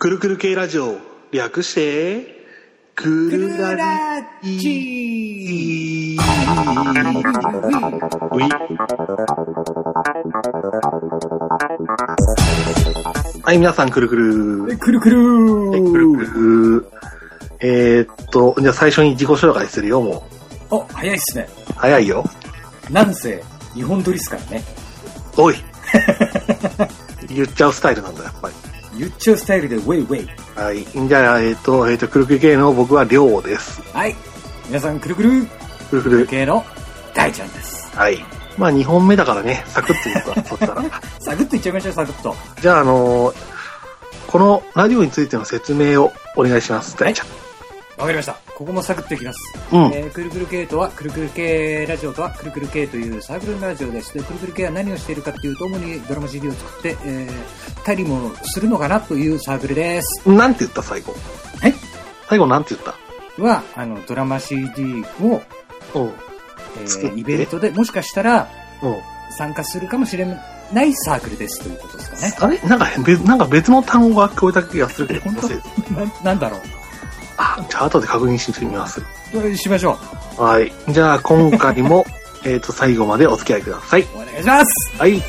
くるくる系ラジオ、略して、くるラジういはい、皆さん、くるくる。くるくるはい、くるくる。えー、っと、じゃあ最初に自己紹介するよ、もお、早いっすね。う。早いよ。なんせ、日本撮りっすからね。おい。言っちゃうスタイルなんだ、やっぱり。言っちゃうスタイルでウェイウェイ。はい。じゃあ、えーっと、えーっと、くるくる系の僕はりょうです。はい。皆さん、くるくるくるくる。系の大ちゃんです。はい。まあ、2本目だからね、サクッといくか、そしたら。サクッといっちゃいましょう、サクッと。じゃあ、あのーこのラジオについての説明をお願いします。大ちゃん。わかりました。ここもサクッといきます。うん。えー、くるくる系とは、くるくる系ラジオとは、くるくる系というサークルのラジオでして、くるくる系は何をしているかっていうと、主にドラマ CD を作って、えー、たりもするのかなというサークルです。なんて言った、最後？はい。最後なんて言った？は、あの、ドラマ CD を、うん。えー、イベントでもしかしたらうん。参加するかもしれないサークルですということですかね。あれ？なんか別、なんか別の単語が聞こえた気がするけど、ななんだろあ、じゃあ後で確認してみます。うしましょはい。じゃあ今回も、えっと、最後までお付き合いください。う。お願いしますはい。いい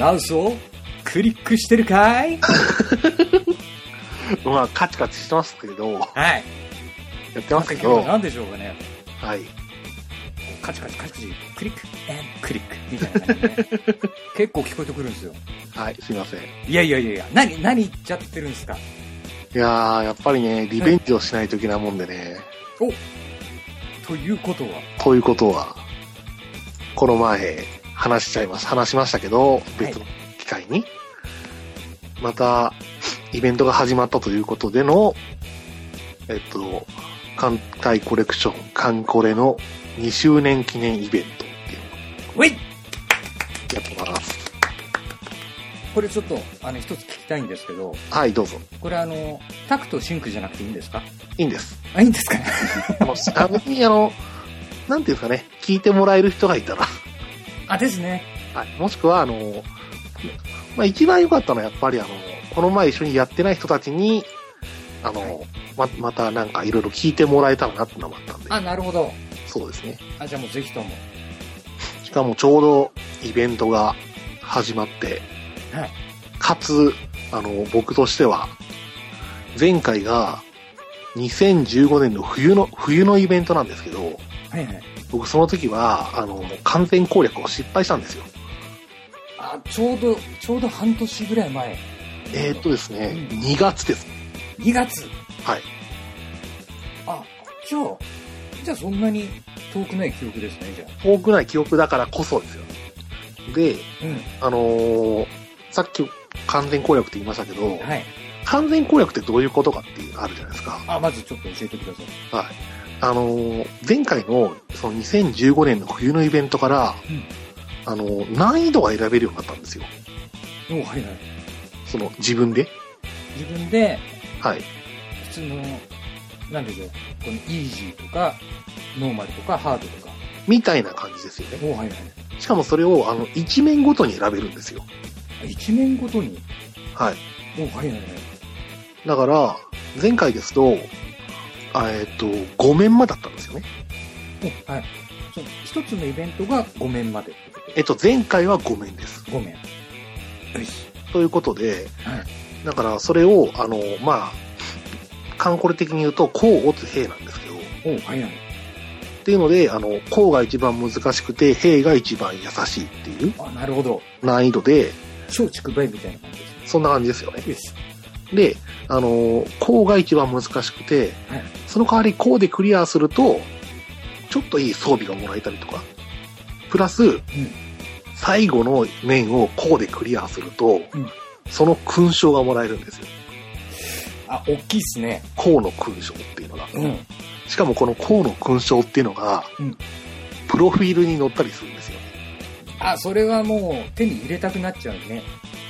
マウスをクリックしてるかい？まあ、カチカチしてますけど、やはい。ってますけど、なんでしょうかね。はい。カチカチカチカチ、クリック、クリック、みたいなね、結構聞こえてくるんですよ。はい、すいません。いやいやいやいや、何、何言っちゃってるんですか？いやー、やっぱりね、リベンジをしないといけないもんでね、おということは、ということは、この前、話しちゃいます。話しましたけど、別の機会に、また、イベントが始まったということでの、えっと、艦隊コレクション、カンコレの2周年記念イベントっていうのをやってます。これちょっと、あの、一つ聞きたいんですけど、はい、どうぞ。これあの、タクとシンクじゃなくていいんですか？いいんです。あ、いいんですかあの、あの、あのなんていうんですかね、聞いてもらえる人がいたら、あ、ですね。はい、もしくは、あの、まあ、一番良かったのはやっぱりあの、この前一緒にやってない人たちに、あの、ま、またなんかいろいろ聞いてもらえたらなってのもあったんで、あ、なるほど。そうですね。あ、じゃあもうぜひとも。しかもちょうどイベントが始まって、はい。かつ、あの、僕としては、前回が2015年の冬の、冬のイベントなんですけど、はいはい。僕その時は、あの、完全攻略を失敗したんですよ。あ、ちょうど、ちょうど半年ぐらい前。えー、っとですね、うん2月です。2月。はい。あ、じゃあ、じゃあそんなに遠くない記憶ですね、じゃ遠くない記憶だからこそですよ。で、あ。あのーさっき完全攻略って言いましたけど、うん。はい。完全攻略ってどういうことかっていうのあるじゃないですか。あ、まずちょっと教えてください。はい。あのー前回のその2015年の冬のイベントから、うんあのー難易度が選べるようになったんですよ。おはいはい。その自分で？自分で、はい。普通の、なんでしょう、このイージーとか、ノーマルとか、ハードとか。みたいな感じですよね。おはいはい。しかもそれをあの一面ごとに選べるんですよ。一面ごとに？はい。おはいはいはい。だから、前回ですと、あえっ、と、5面までだったんですよね。おはい。一つのイベントが5面までえっと、前回は5面です。5面。よし。ということで、はいだからそれを、あの、まあ、カンコレ的に言うと、こう打つ兵なんですけど、おはいはい。っていうので、あの、こうが一番難しくて、兵が一番優しいっていうあ、なるほど。難易度で、小竹梅みたいな感じですね。そんな感じですよね。よし。で、あの、こうが一番難しくて、はいその代わりこうでクリアすると、ちょっといい装備がもらえたりとか、プラス、最後の面をこうでクリアすると、うんその勲章がもらえるんですよ。あ、大きいっすね。河野勲章っていうのが。うん。しかもこの河野勲章っていうのが、うんプロフィールに載ったりするんですよ。あ、それはもう手に入れたくなっちゃうね。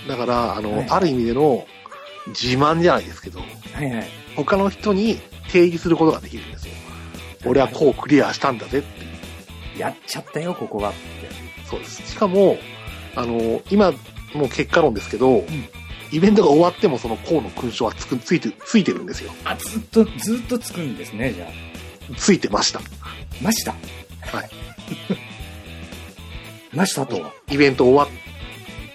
だから、あの、はいある意味での自慢じゃないですけど、はいはい。他の人に定義することができるんですよ。俺はこうクリアしたんだぜって。やっちゃったよ、ここは。って。そうです。しかも、あの、今、もう結果論ですけど、イベントが終わってもその河野勲章はつくついて、ついてるんですよ。あ、ずっと、ずっとつくんですね、じゃあ。ついてました。ました。はい。ましたと。イベント終わっ、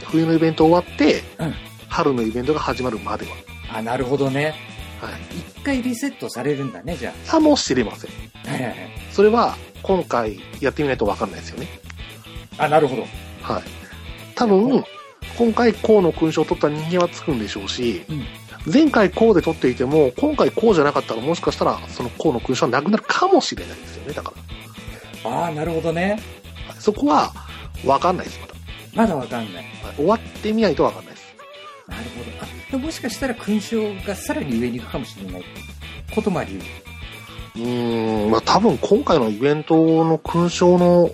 冬のイベント終わって、うん春のイベントが始まるまでは。あ、なるほどね。はい。一回リセットされるんだね、じゃかもしれません。あ。はいはいはい。それは、今回やってみないとわかんないですよね。あ、なるほど。はい。多分、今回こうの勲章を取った人間はつくんでしょうし、うん前回こうで取っていても、今回こうじゃなかったらもしかしたら、そのこうの勲章はなくなるかもしれないですよね、だかああ、なるほどね。そこは、わかんないです、まだ。まだわかんない。はい終わってみないとわかんない。なるほど。ももしかしたら勲章がさらに上に行くかもしれないこともあり得る。うーん、まあ多分今回のイベントの勲章の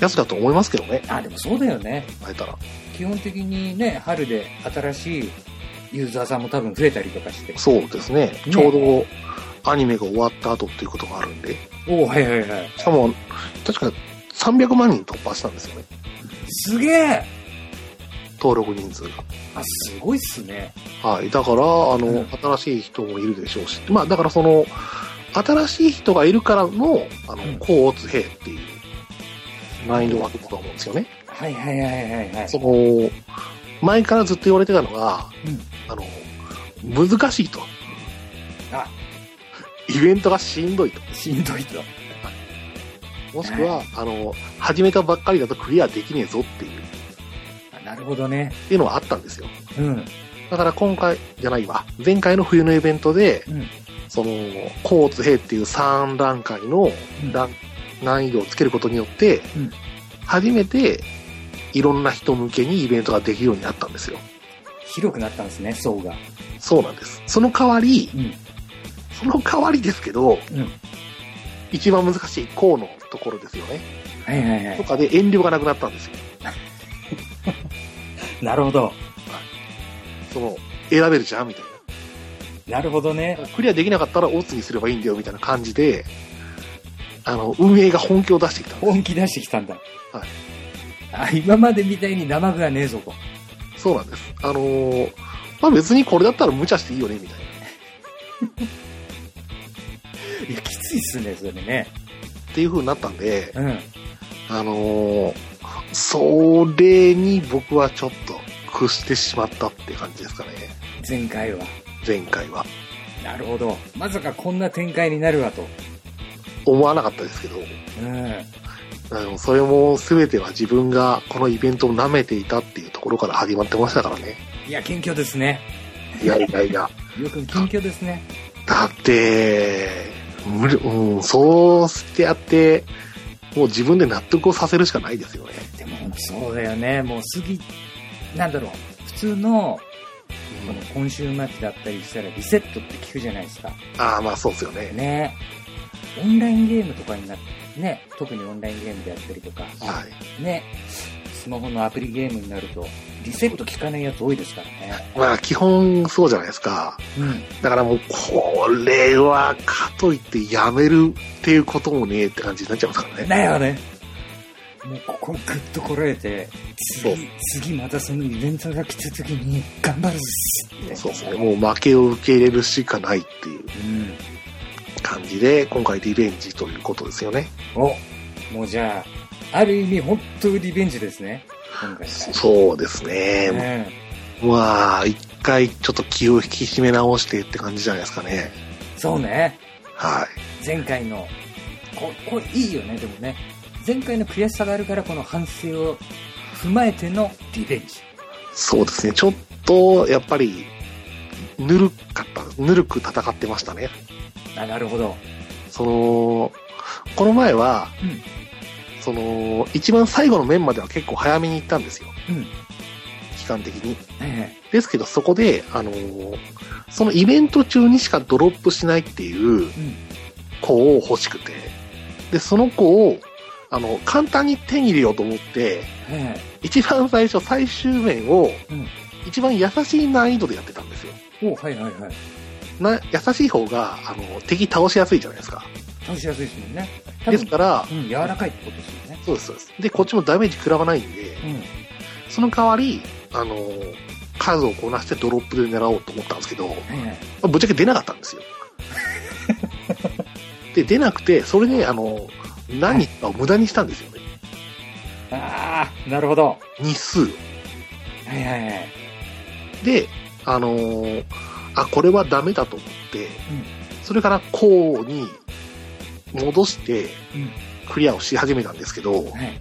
やつだと思いますけどね、あ、でもそうだよね。考えたら。基本的にね、春で新しいユーザーさんも多分増えたりとかして。そうですね。ねちょうどアニメが終わった後っていうことがあるんで。おおはいはいはい。しかも、確か300万人突破したんですよね。すげえ登録人数が。あ、すごいっすね。はい。だから、あの、うん新しい人もいるでしょうし。まあ、だからその、新しい人がいるからの、あのうん、甲乙兵っていう難易度枠だと思うんですよね。はいはいはいはいはい。その、前からずっと言われてたのが、うんあの、難しいと。あ、イベントがしんどいと。しんどいと。もしくは、あの、始めたばっかりだとクリアできねえぞっていう、あなるほどね。っていうのがあったんですよ。うん。だから今回じゃないわ。前回の冬のイベントで、うん。その、甲乙兵っていう3段階のうん段難易度をつけることによって、うん初めていろんな人向けにイベントができるようになったんですよ。広くなったんですね、層が。そうなんです。その代わり、うん。その代わりですけど、うん。一番難しい甲のところですよね。はいはいはい。とかで遠慮がなくなったんですよ。なるほど。その、選べるじゃん？みたいなるほどね。な。クリアできなかったらオツにすればいいんだよみたいな感じで、あの、運営が本気を出してきたんです。本気出してきたんだ。はい。あ、今までみたいに生具はねえぞと。そうなんです。あのーまあ別にこれだったら無茶していいよね、みたいな。いや、きついっすね、それね。っていう風になったんで、うん。あのーそれに僕はちょっと屈してしまったって感じですかね。前回は。前回は。なるほど。まさかこんな展開になるわと。思わなかったですけど、うん。あのそれも全ては自分がこのイベントを舐めていたっていうところから始まってましたからね。いや、謙虚ですね。いやいやいや。よく謙虚ですね。だって、無理、うん、そうしてやって、もう自分で納得をさせるしかないですよね。でも、そうだよね。もう過ぎ、なんだろう。普通の、この今週末だったりしたらリセットって聞くじゃないですか。ああ、まあそうですよね。ね。オンラインゲームとかになって、ね。特にオンラインゲームでやったりとか。はい。ね。スマホのアプリゲームになると、リセット効かないやつ多いですからね。まあ基本そうじゃないですか。うん。だからもう、これはかといってやめるっていうこともねえって感じになっちゃいますからね。だよね。もうここグッとこらえて、次、次またそのイベントが来た時に頑張るっすって。そうですね。もう負けを受け入れるしかないっていううん。感じで、今回リベンジということですよね。お、もうじゃあ、ある意味本当リベンジですね。今回そうですね。は。ねまあ、一回ちょっと気を引き締め直してって感じじゃないですかね。そうね。はい。前回の、こ、これいいよね、でもね。前回の悔しさがあるからこの反省を踏まえてのリベンジ。そうですね。ちょっと、やっぱり、ぬるかった、ぬるく戦ってましたね。あ、なるほど。その、この前は、うんその、一番最後の面までは結構早めに行ったんですよ。うん。期間的に。はいはい。ですけど、そこで、あのーそのイベント中にしかドロップしないっていううん。子を欲しくて、で、その子を、あの、簡単に手に入れようと思って、はいはい。一番最初、最終面をうん、一番優しい難易度でやってたんですよ。おはいはいはい。な、優しい方が、あの、敵倒しやすいじゃないですか。倒しやすいですもんね。ですから、うん、柔らかいってことですよね。そうです、そうです。で、こっちもダメージ食らわないんで、うん。その代わり、あの、数をこなしてドロップで狙おうと思ったんですけど、はいはい。ぶっちゃけ出なかったんですよ。で、出なくて、それで、あの、何かを無駄にしたんですよね。ああ、なるほど。日数を。はいはいはい。で、あのーあ、これはダメだと思って、それからこうに戻してうん。クリアをし始めたんですけど、はい。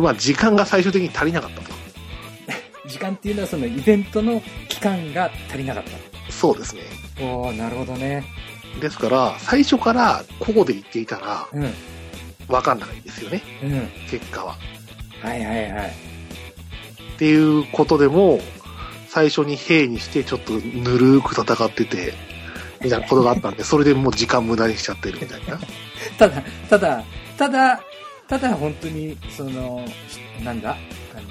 まあ時間が最終的に足りなかったと。時間っていうのはそのイベントの期間が足りなかった。そうですね。おー、なるほどね。ですから、最初からこうで言っていたらうん。わかんないんですよね、うん。結果は。はいはいはい。っていうことでも、最初に兵にしてちょっとぬるーく戦ってて、みたいなことがあったんで、それでもう時間無駄にしちゃってるみたいな。ただ、ただ、ただ、ただ本当に、その、ひなんだ？あの、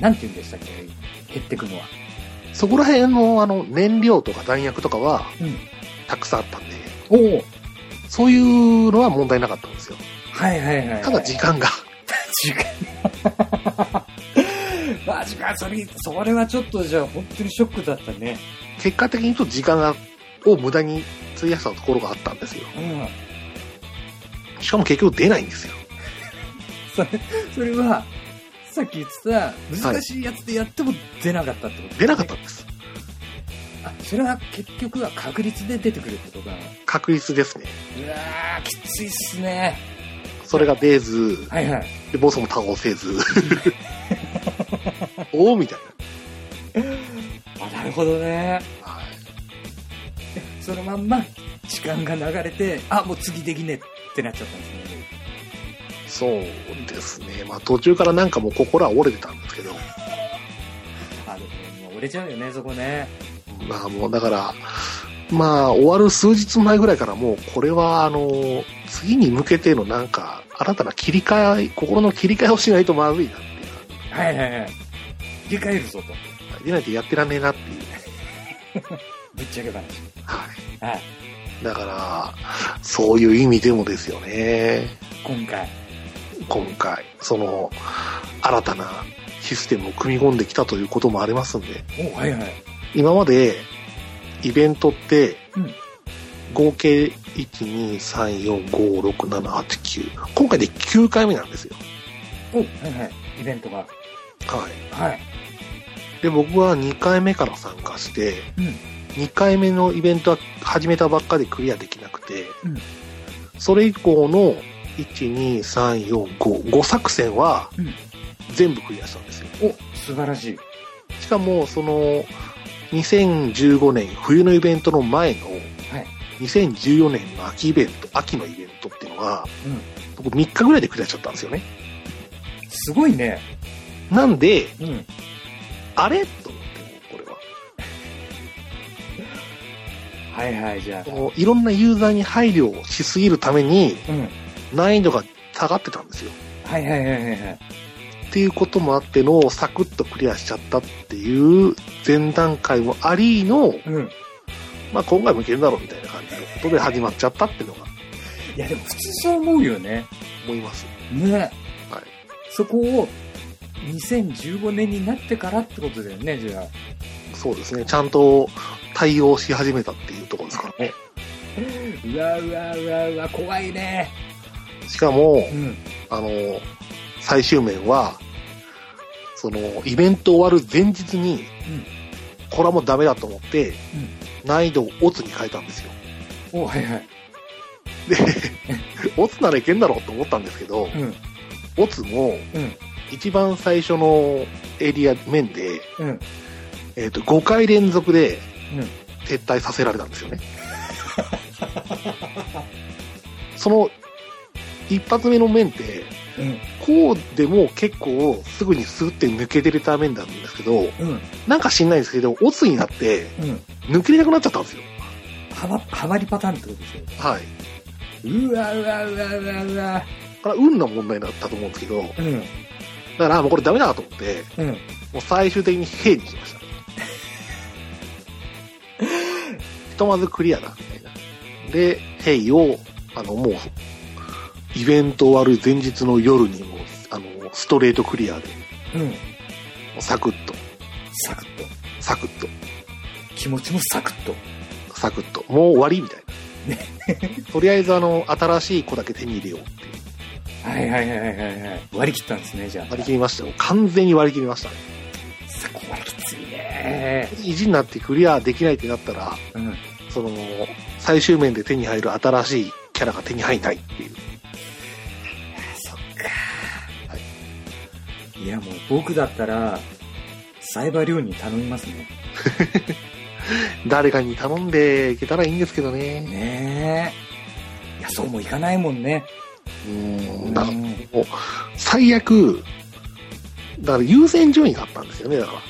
なんて言うんでしたっけ？減ってくのは。そこら辺のあの燃料とか弾薬とかはうん。たくさんあったんで、おおそういうのは問題なかったんですよ。はいはいはいはい。ただ時間が。時間。マジか、それ、それはちょっとじゃあ本当にショックだったね。結果的に言うと時間がを無駄に費やしたところがあったんですよ。うん。しかも結局出ないんですよ。それ、それは、さっき言ってた難しいやつでやっても出なかったってこと、出なかったんです。あ、それは結局は確率で出てくるってことなの確率ですね。うわー、きついっすね。それが出ず、はいはい。でボスも倒せず、おおみたいあ、なるほどね。そのまんま時間が流れて、あ、もう次できねえってなっちゃったんですね。そうですね。まあ途中からなんかもう心は折れてたんですけど、あ、でももう折れちゃうよね、そこね。まあもうだから、まあ終わる数日前ぐらいからもうこれはあの、次に向けてのなんか新たな切り替え、心の切り替えをしないとまずいなっていう感はいはいはい。切り替えるぞと。じ。でないとやってらんねえなっていう。ぶっちゃけ話。はい。はい。だから、そういう意味でもですよね。今回。今回、その、新たなシステムを組み込んできたということもありますんで、お、はいはい。今までイベントって、うん合計1、2、3、4、5、6、7、8、9。今回で9回目なんですよ。お、はいはい。イベントが。はい。はい。で、僕は2回目から参加して、うん。2回目のイベントは始めたばっかでクリアできなくて、うんそれ以降の1、2、3、4、5、5作戦はうん全部クリアしたんですよ。お、素晴らしい。しかも、その、2015年冬のイベントの前のはい。2014年の秋イベント、秋のイベントっていうのが、うん。僕3日ぐらいでクリアしちゃったんですよね。すごいね。なんで、うん。あれ？と思っはいはい、じゃそのいろんなユーザーに配慮をしすぎるために、あ。うん。難易度が下がってたんですよ。はいはいはいはいはい。っていうこともあっての、サクッとクリアしちゃったっていう前段階もありの、うん。まあ今回もいけるだろうみたいな感じのことで始まっちゃったっていうのがいやでも普通そう思うよね。思います。ね。はい。そこを2015年になってからってことだよね、じゃあ。そうですね。ちゃんと対応し始めたっていうところですか？らね。うわうわうわうわ、怖いね。しかもう、ん。あの、最終面は、その、イベント終わる前日に、これはもうダメだと思って、難易度をオツに変えたんですよ。お、はいはい。で、オツならいけんだろうと思ったんですけど、うん。オツも、うん。一番最初のエリア面で、うん。えっ、と、5回連続でうん。撤退させられたんですよね。その、一発目の面って、うん。こうでも結構すぐにスーって抜けてるためなんですけど、うん。なんか知んないんですけど、オツになってうん。抜けれなくなっちゃったんですよ。はま、はまりパターンってことですよ。はい。うわうわうわうわうわ。これは運の問題だったと思うんですけど、だうん。からもうこれダメだと思って、うん。もう最終的に兵にしました。ひとまずクリアだ、みたいな。で、兵を、あの、もう、イベント終わる前日の夜にもう、あの、ストレートクリアで、うん。サクッと、サクッと。サクッと、気持ちもサクッと。サクッと、もう終わりみたいな。とりあえずあの、新しい子だけ手に入れようっていう。はいはいはいはいはい。割り切ったんですね、じゃあ。割り切りましたよ。完全に割り切りましたね。そこはきついね。意地になってクリアできないってなったら、うん。その、最終面で手に入る新しいキャラが手に入らないっていう。そっか。いや、もう僕だったら、サイバー寮に頼みますね。誰かに頼んでいけたらいいんですけどね。ねえ。いや、そうもいかないもんね。うんだからもう、最悪、だから優先順位があったんですよね、だから。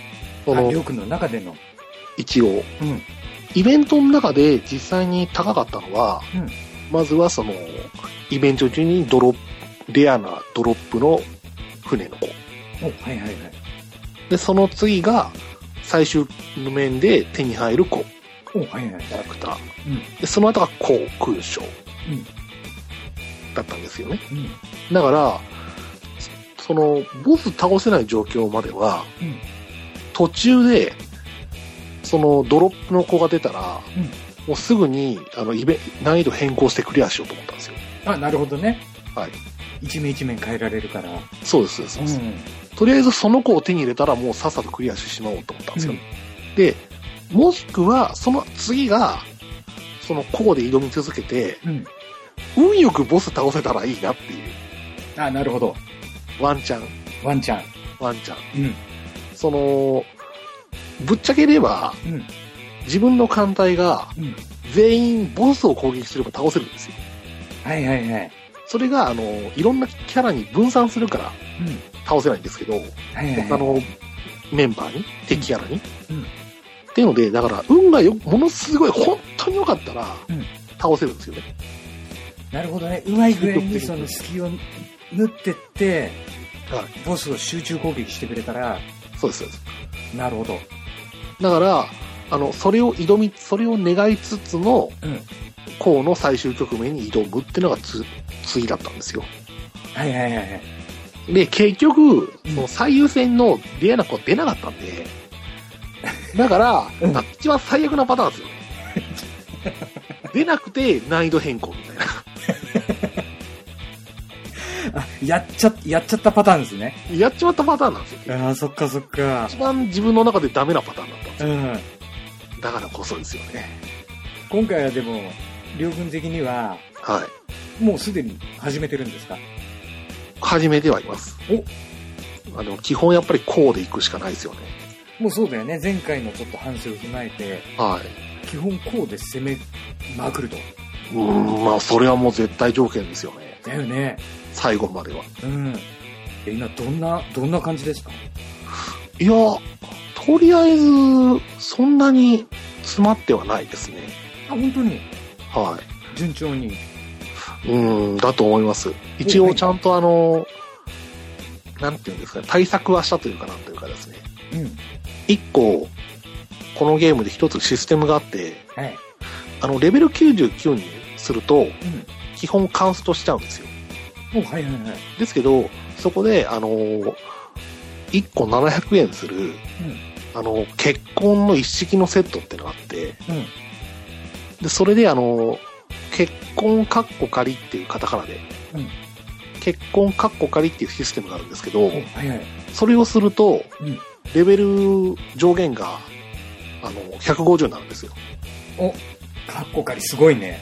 そあ、のりょうくんの中での。一応。うん。イベントの中で実際に高かったのは、うんまずはその、イベント中にドロップ、レアなドロップの船の子。お、はいはいはい。で、その次が、最終の面で手に入る子、お、はいはい。キャラクター。うん。で、その後が航空将うん。だったんですよね。うん。だから、その、ボス倒せない状況までは、うん。途中で、そのドロップの子が出たら、うんもうすぐに、あの、イベ、難易度変更してクリアしようと思ったんですよ。あ、なるほどね。はい。一面一面変えられるから。そうです、そうです。ん。とりあえずその子を手に入れたらもうさっさとクリアしてしまおうと思ったんですよ。うんで、もしくは、その次が、その子で挑み続けて、うん。運よくボス倒せたらいいなっていう、あ、なるほど。ワンチャン、ワンちゃん。ワンチャン。うん。その、ぶっちゃければ、うん。自分の艦隊がうん。全員ボスを攻撃すれば倒せるんですよ。はいはいはい。それが、あの、いろんなキャラに分散するからうん。倒せないんですけど、はいはいはい。他のメンバーに、敵キャラに。うんっていうので、だから、運がよ、ものすごい、本当に良かったらうん、倒せるんですよね。なるほどね。うまい具合にその隙を縫ってって、はい。ボスを集中攻撃してくれたら、そうです、そうです。なるほど。だから、あの、それを挑み、それを願いつつの、うん。こうの最終局面に挑むっていうのがつ、次だったんですよ。はいはいはいはい。で、結局うん、その最優先のレアな子は出なかったんで、だから、うんあ一番最悪なパターンですよね。出なくて難易度変更みたいな。あ、やっちゃ、やっちゃったパターンですね。やっちまったパターンなんですよ。ああ、そっかそっか。一番自分の中でダメなパターンだったんですよ。うん。だからこそですよね。今回はでも、両軍的には、はい。もうすでに始めてるんですか？始めてはいます。あの、基本やっぱりこうで行くしかないですよね。もうそうだよね。前回のちょっと反省を踏まえて、はい。基本こうで攻めまくると。うーん、まあ、それはもう絶対条件ですよね。だよね。最後までは。うん。え今どんな、どんな感じですかいや、とりあえず、そんなに詰まってはないですね。あ、本当に？は順調に？い。うーん、だと思います。一応ちゃんとあの、なんていうんですかね、対策はしたというかなんというかですね。うん。一個、このゲームで一つシステムがあって、はい。あの、レベル99にすると、うん。基本カウントしちゃうんですよ。お、はいはいはい。ですけど、そこで、あのー、1個700円する、うん。あの、結婚の一式のセットってのがあって、うん。で、それであの、結婚カッコ仮っていうカタカナで、うん結婚カッコ仮っていうシステムがあるんですけどお、、はいはい。それをすると、うん。レベル上限が、あの、150になるんですよ。お、カッコカリすごいね。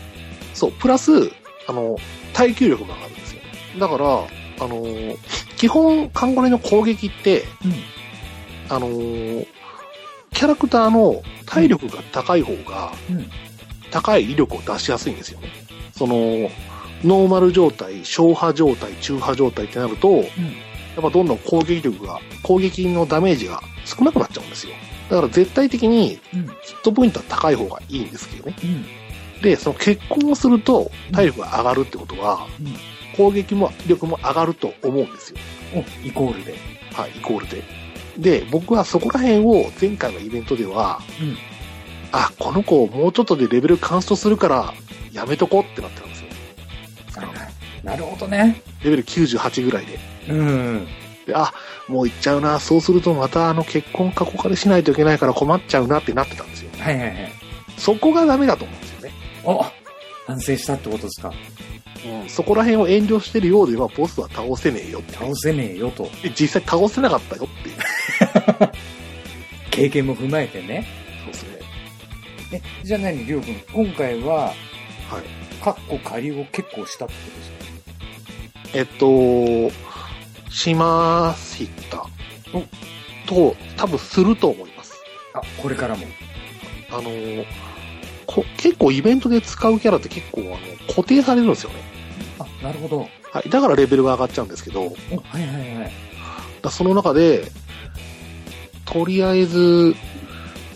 そう、プラス、あの、耐久力も上がる。だから、あの、基本、カンゴレの攻撃って、うん。あのーキャラクターの体力が高い方が、うん。高い威力を出しやすいんですよね。その、ノーマル状態、小波状態、中波状態ってなると、やっぱどんどん攻撃力が、攻撃のダメージが少なくなっちゃうんですよ。だから絶対的にうん。ヒットポイントは高い方がいいんですけどね。うん。で、その結婚をすると体力が上がるってことは、うん。攻撃も力も上がると思うんですよ。お、イコールで。はい、イコールで。で、僕はそこら辺を前回のイベントでは、うん。あ、この子もうちょっとでレベルカンストするからやめとこうってなってたんですよ。なるほどね。レベル98ぐらいで。うん。で、あ、もう行っちゃうな。そうするとまたあの結婚過去化でしないといけないから困っちゃうなってなってたんですよ。はいはいはい。そこがダメだと思うんですよね。お反省したってことですか？うん、そこら辺を遠慮してるようではボスは倒せねえよって。倒せねえよと。で実際倒せなかったよっていう。経験も踏まえてね。そうですね。え、じゃあ何、りょうくん、今回は、はい。カッコ仮を結構したってことですか？えっと、しました。と、多分すると思います。あ、これからも。あの、こ結構イベントで使うキャラって結構あの固定されるんですよね。あ、なるほど。はい。だからレベルが上がっちゃうんですけど、お、はいはいはい。だその中で、とりあえず、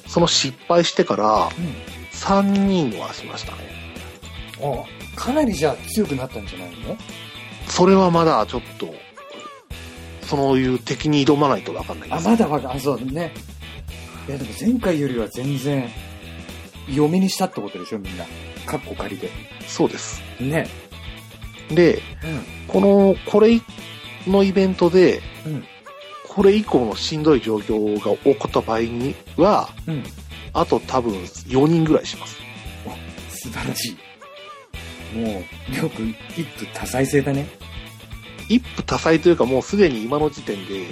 その失敗してからうん。3人はしましたね。おかなりじゃあ強くなったんじゃないの？それはまだちょっと、そういう敵に挑まないとわかんないであ、す。まだわかん、あ、そうね。いや、でも前回よりは全然、嫁にしたってことでしょ、みんな。カッコ仮で。そうです。ね。で、この、これのイベントで、うん。うん。これ以降のしんどい状況が起こった場合には、うん。あと多分4人ぐらいします。素晴らしい。もう、りょうくん、一夫多妻制だね。一夫多妻というかもうすでに今の時点で、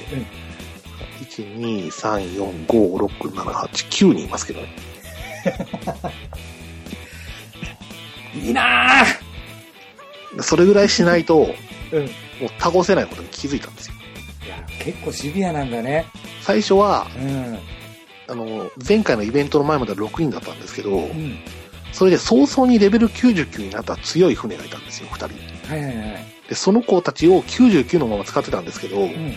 1、2、3、4、5、6、7、8、9人いますけどね。いいなそれぐらいしないと、うん。いう倒せないことに気づいたんですよ。や、結構シビアなんだね。最初は、うん。あの、前回のイベントの前までは6人だったんですけど、うん。それで早々にレベル99になった強い船がいたんですよ、2人。はいはいはい。で、その子たちを99のまま使ってたんですけど、うん。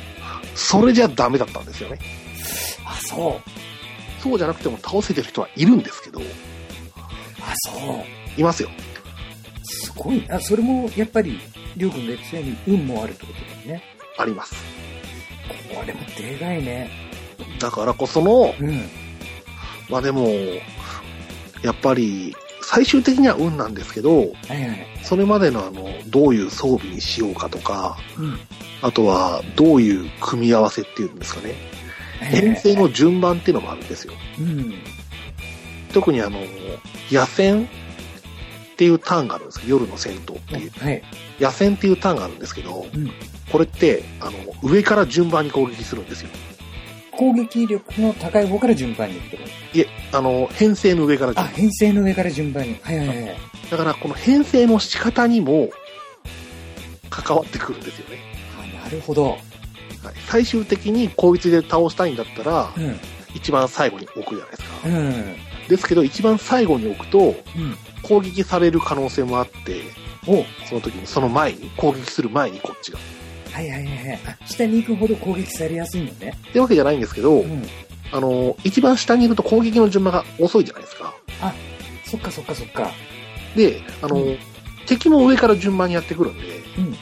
それじゃダメだったんですよね。あ、そう。そうじゃなくても倒せてる人はいるんですけど、あ、そう。いますよ。すごいな。それも、やっぱり、りょうくんが言ったように、運もあるってことだよね。あります。これもでかいね。だからこその、うん。まあでも、やっぱり、最終的には運なんですけど、はいはい。それまでのあの、どういう装備にしようかとか、うん。あとは、どういう組み合わせっていうんですかね。編成の順番っていうのもあるんですよ。うん。特にあの、野戦っていうターンがあるんですけど、夜の戦闘っていう。はい。野戦っていうターンがあるんですけど、うん。これって、あの、上から順番に攻撃するんですよ。攻撃力の高い方から順番にってこいえ、あの、編成の上からと。あ、順番。編成の上から順番に。はいはいはい。だから、この編成の仕方にも、関わってくるんですよね。あ、なるほど。はい、最終的に効率で倒したいんだったら、うん。一番最後に置くじゃないですか。うん。ですけど、一番最後に置くと、うん。攻撃される可能性もあって、おその時に、その前に、攻撃する前にこっちが。はいはいはいはい。あ、下に行くほど攻撃されやすいのね。ってわけじゃないんですけど、うん。あの、一番下にいると攻撃の順番が遅いじゃないですか。そっかそっかそっか。で、あの、うん敵も上から順番にやってくるんで、うん。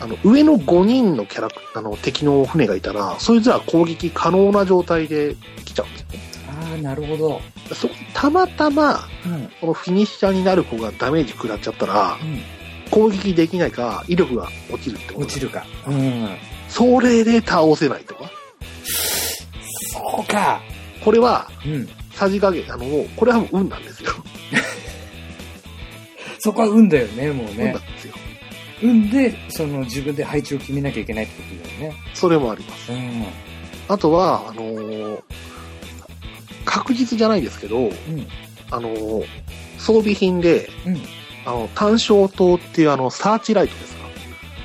あの、上の5人のキャラクあの、敵の船がいたら、そいつら攻撃可能な状態で来ちゃうんですよね。ああ、なるほど。そたまたま、うん。このフィニッシャーになる子がダメージ食らっちゃったら、うん。攻撃できないか、威力が落ちるってこと落ちるか。うん。それで倒せないとか？そうか。これは、うん。さじ加減、あの、これは運なんですよ。そこは運だよね、もうね運なん。ですよ。運で、その自分で配置を決めなきゃいけないってことだよね。それもあります。うん。あとは、あのー確実じゃないですけど、うん。あのー装備品で、うん。あの、単焦灯っていうあの、サーチライトですか？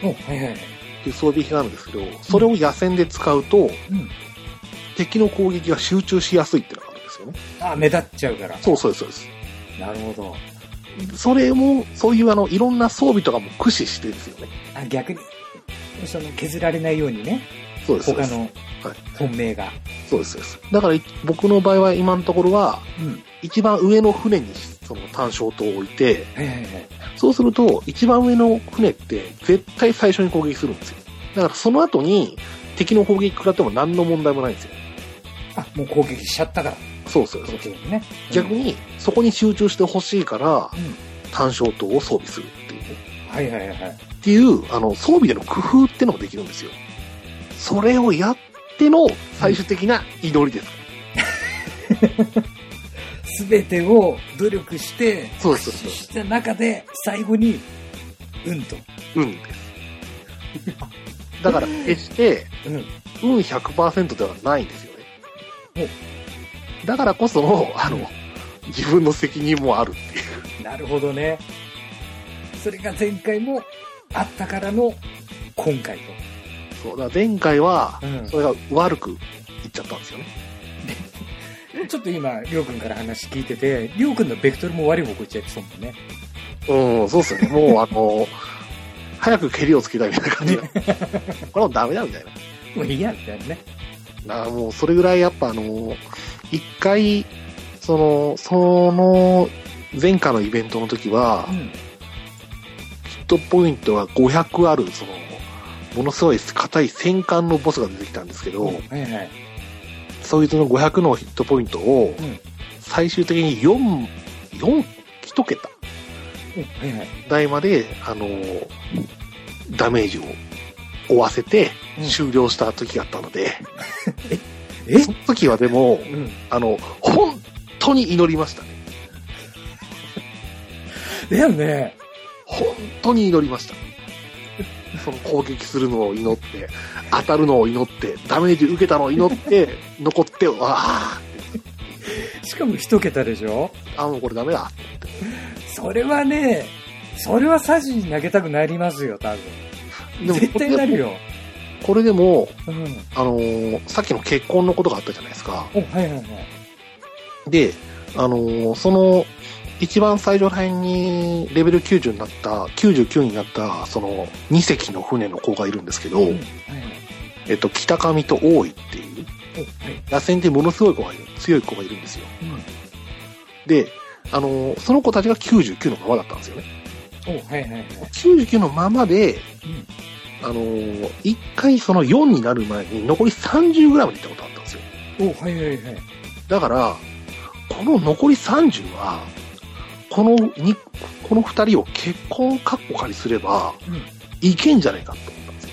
お、はいはいはい。っていう装備品があるんですけど、それを野戦で使うと、うん。敵の攻撃が集中しやすいっていうのがあるんですよね。あ、目立っちゃうから。そうそうそうです。なるほど。それも、そういうあの、いろんな装備とかも駆使してですよね。あ、逆に、その、削られないようにね、そうです。他の本命が。そうです。そうです。だから、い僕の場合は今のところは、うん。一番上の船にその単焦灯を置いて、はいはいはい。そうすると、一番上の船って絶対最初に攻撃するんですよ。だからその後に敵の攻撃食らっても何の問題もないんですよ。あ、もう攻撃しちゃったから。そうそうそうね。逆に、そこに集中してほしいからう、ん。単焦灯を装備するっていうね。はいはいはい。っていう、あの、装備での工夫ってのができるんですよ。それをやっての最終的な祈りです。すべてを努力して、そうそうそうした中で、最後に、うんと。運です。だから、決して、うん。運100%ではないんですよね。だからこその、あの、自分の責任もあるっていう。なるほどね。それが前回もあったからの今回そう、だから前回はそれが悪くいっちゃったんですよね。ちょっと今、りょうくんから話聞いてて、りょうくんのベクトルも悪い方向行っちゃってそうもんね。うん、そうっすよね。もう、あの、早く蹴りをつけたいみたいな感じが。これもうダメだみたいな。もういいや、みたいなね。だからもう、それぐらいやっぱあの、一回、その、その、前回のイベントの時は、うん。ヒットポイントが500ある、その、ものすごい硬い戦艦のボスが出てきたんですけど、はいはい。そいつの500のヒットポイントをうん、最終的に4、4、1桁。台まで、あの、ダメージを負わせてうん終了した時があったので、え？その時はでも、うん。あの、本当に祈りましたね。だよね。本当に祈りました。その攻撃するのを祈って、当たるのを祈って、ダメージ受けたのを祈って、残って、わあしかも一桁でしょ？あ、もうこれダメだ。それはね、それはサジに投げたくなりますよ、多分。でも絶対なるよ。これでも、うん。あのーさっきの結婚のことがあったじゃないですか。お、はいはいはい。で、あのーその、一番最初ら辺にレベル90になった、99になった、その、2隻の船の子がいるんですけど、うん。えっと、北上と大井っていう、お、はい。でものすごい子がいる、強い子がいるんですよ。うん。で、あのーその子たちが99のままだったんですよね。お、はいはいはい。99のままで、うん。あのー一回その4になる前に残り 30g に行ったことあったんですよ。お、はいはいはい。だから、この残り30は、このに、この二人を結婚カッコ仮すれば、うん。いけんじゃないかと思ったんですよ。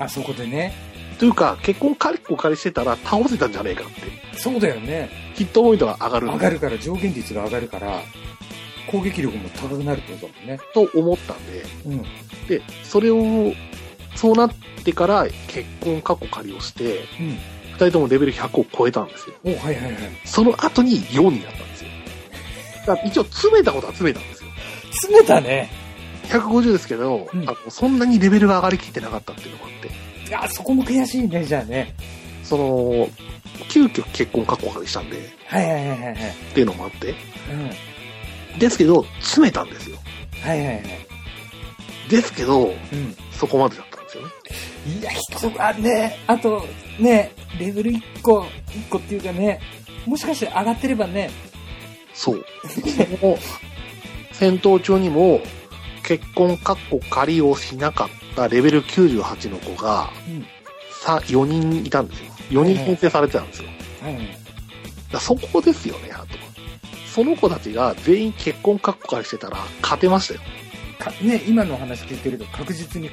あそこでね。というか、結婚カッコ仮してたら倒せたんじゃねえかって。そうだよね。ヒットポイントが上がる上がるから、上限率が上がるから、攻撃力も高くなるってことだもんね。と思ったんで、うん。で、それを、そうなってから結婚カッコ仮をして、うん。二人ともレベル100を超えたんですよ。お、はいはいはい。その後に4になった。一応詰めたことは詰めたんですよ。詰めたね。150ですけど、うんあのそんなにレベルが上がりきってなかったっていうのがあって、あ、そこも悔しいね、じゃあね。その、急遽結婚カッコ仮したんで、はいはいはいはいはい。っていうのもあって、うん。ですけど、詰めたんですよ。はいはいはい。ですけど、うん。そこまでだったんですよね。いや、人がね、あと、ね、レベル1個、1個っていうかね、もしかして上がってればね、そう。その、戦闘中にも、結婚カッコ仮をしなかったレベル98の子が、うん。さ、4人いたんですよ。4人編成されてたんですよ。だそこですよね、あと。その子たちが全員結婚カッコ仮してたら勝てましたよ。かね、今の話聞いてると確実に、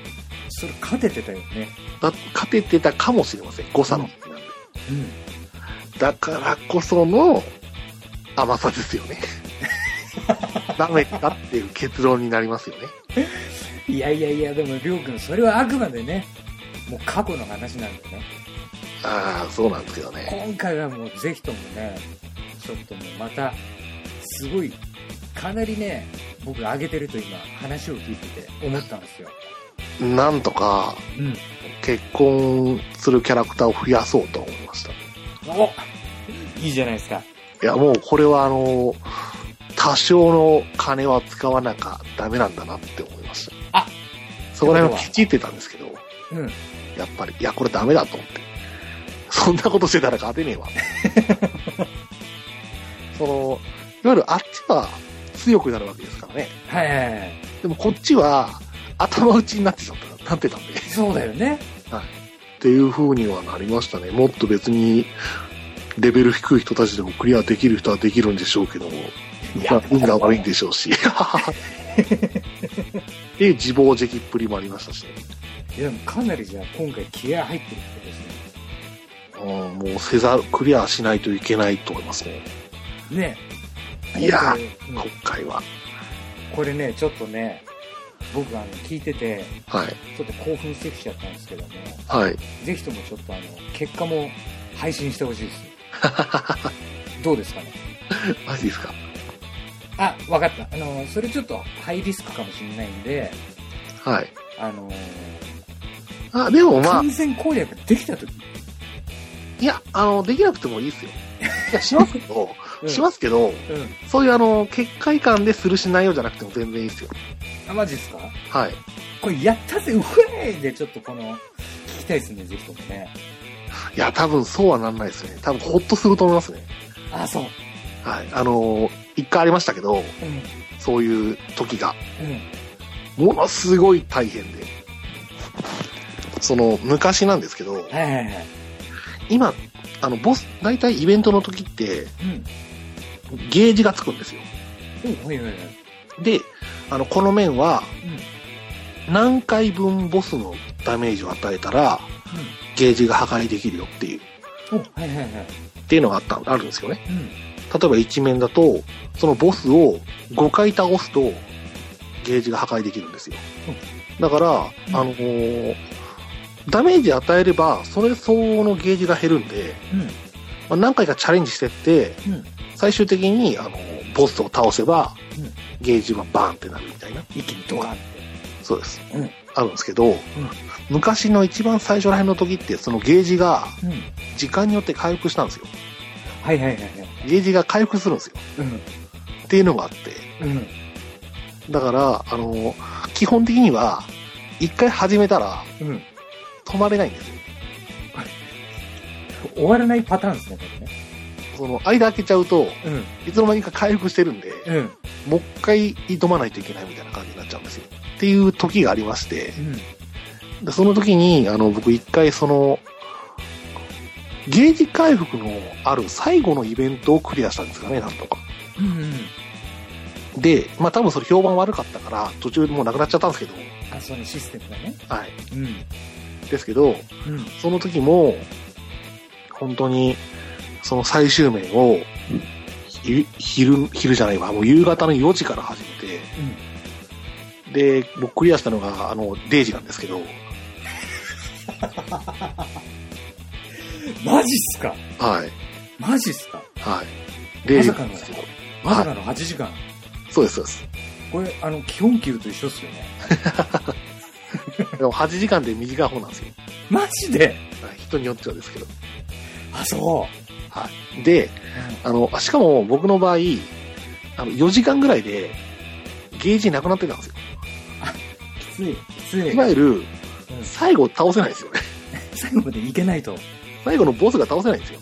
それ勝ててたよね。だ勝ててたかもしれません。誤差の日なんで。うん。だからこその甘さですよね。ダメだっていう結論になりますよね。いやいやいや、でも、りょうくん、それはあくまでね、もう過去の話なんだよね。ああ、そうなんですけどね。今回はもうぜひともね、ちょっともうまた、すごい、かなりね、僕上げてると今、話を聞いてて思ったんですよ。なんとかうん。結婚するキャラクターを増やそうと思いました。おいいじゃないですか。いや、もうこれはあの、多少の金は使わなきゃダメなんだなって思いました。あそこら辺はきちってたんですけど、うん。やっぱり、いや、これダメだと思って。そんなことしてたら勝てねえわ。その、いわゆるあっちは強くなるわけですからね。はいはいはい。でもこっちは頭打ちになってちゃった、なってたんで。そうだよね。っていう風にはなりましたね。もっと別に、レベル低い人たちでもクリアできる人はできるんでしょうけども、いまあ、運が悪いんでしょうし。で、自暴自棄っぷりもありましたしね。いや、でもかなりじゃあ今回気合入ってるってですね。うんもうせざる、クリアしないといけないと思いますね。ねいやーうん今回は。これね、ちょっとね、僕あの聞いてて、はい。ちょっと興奮してきちゃったんですけども、はい。ぜひともちょっとあの、結果も配信してほしいです。どうですかね？マジですか？あ、わかった。あの、それちょっとハイリスクかもしれないんで、はい。あの、あ、でもまあ完、全攻略できたとき、いや、あの、できなくてもいいですよ。いや、しますけど、しますけど、うん。そういうあの、結界感でするしないようじゃなくても全然いいですよ。あ、マジですか？はい。これやったぜ、うふえーでちょっとこの、聞きたいですね、ぜひともね。いや、多分そうはなんないですね。多分ほっとすると思いますね。あ、そう。はい。あのー一回ありましたけど、うん。そういう時が、うん。ものすごい大変で。その、昔なんですけど、はいはいはい。今、あの、ボス、大体イベントの時って、うん。ゲージがつくんですよ。おはいはいはい。で、あの、この面は、うん。何回分ボスのダメージを与えたら、ゲージが破壊できるよっていう、うん。おはいはいはい。っていうのがあった、あるんですよね。うん。例えば一面だと、そのボスを5回倒すと、ゲージが破壊できるんですよ。だから、うんあのーダメージ与えれば、それ相応のゲージが減るんで、うん。まあ、何回かチャレンジしてって、うん。最終的に、あのーボスを倒せば、うんゲージはバーンってなるみたいな。一気にドカンって。そうです。うんあるんですけど、昔の一番最初ら辺の時って、そのゲージがうん。時間によって回復したんですよ。はいはいはいはい。ゲージが回復するんですよ。うん。っていうのがあって、うん。だから、あの、基本的には、一回始めたらうん。止まれないんですよ。終わらないパターンですね、これね。その、間開けちゃうと、うん。いつの間にか回復してるんで、うん。もう一回挑まないといけないみたいな感じになっちゃうんですよ。っていう時がありまして、うん。でその時に、あの、僕一回その、ゲージ回復のある最後のイベントをクリアしたんですかね、なんとか。うん。で、まあ多分それ評判悪かったから、途中でもうなくなっちゃったんですけど、あ、そのシステムがね。はい。うん。ですけど、うん。その時も、本当に、その最終面を、ひ昼、昼じゃないわ、もう夕方の4時から始めて、で、僕クリアしたのが、あの、0時なんですけど、マジっすか？はい、マジっすか？はい。0時なんですけど、まさかの8時間。そうです、そうです。これ、あの、基本給と一緒っすよね。でも8時間で短い方なんですよ。マジで？はい、人によってはですけど。あ、そはい。で、う。あの、しかも僕の場合、あの、4時間ぐらいで、ゲージなくなってたんですよ。きつい、きつい。いわゆる、うん最後倒せないですよね。最後までいけないと。最後のボスが倒せないんですよ。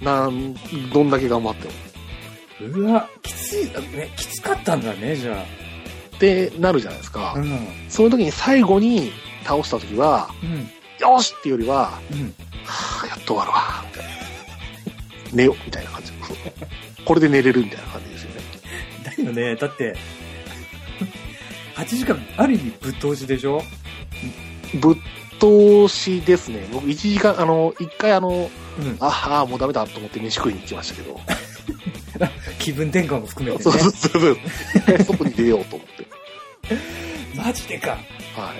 なん、どんだけ頑張っても。うわ、きつい、ね、きつかったんだね、じゃってなるじゃないですか。あ。うん。その時に最後に倒した時は、うん。よしっていうよりは、うん。はぁ、やっと終わるわ、みたいな。寝よう、みたいな感じ。これで寝れるみたいな感じですよね。だよね、だって、8時間、ある意味ぶっ通しでしょ？ぶっ通しですね。僕1時間、あの、一回あの、うん。あはーもうダメだと思って飯食いに行きましたけど。気分転換も含めてそうね。そうそうそう。一回外に出ようと思って。マジでか。は